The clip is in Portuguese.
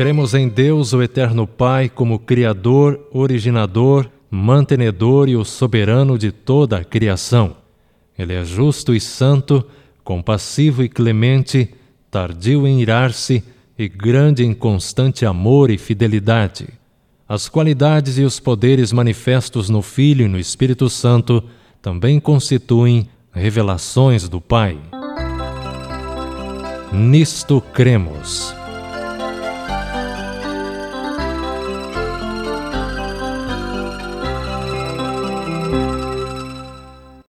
Cremos em Deus, o Eterno Pai, como Criador, originador, mantenedor e o soberano de toda a criação. Ele é justo e santo, compassivo e clemente, tardio em irar-se e grande em constante amor e fidelidade. As qualidades e os poderes manifestos no Filho e no Espírito Santo também constituem revelações do Pai. Nisto cremos.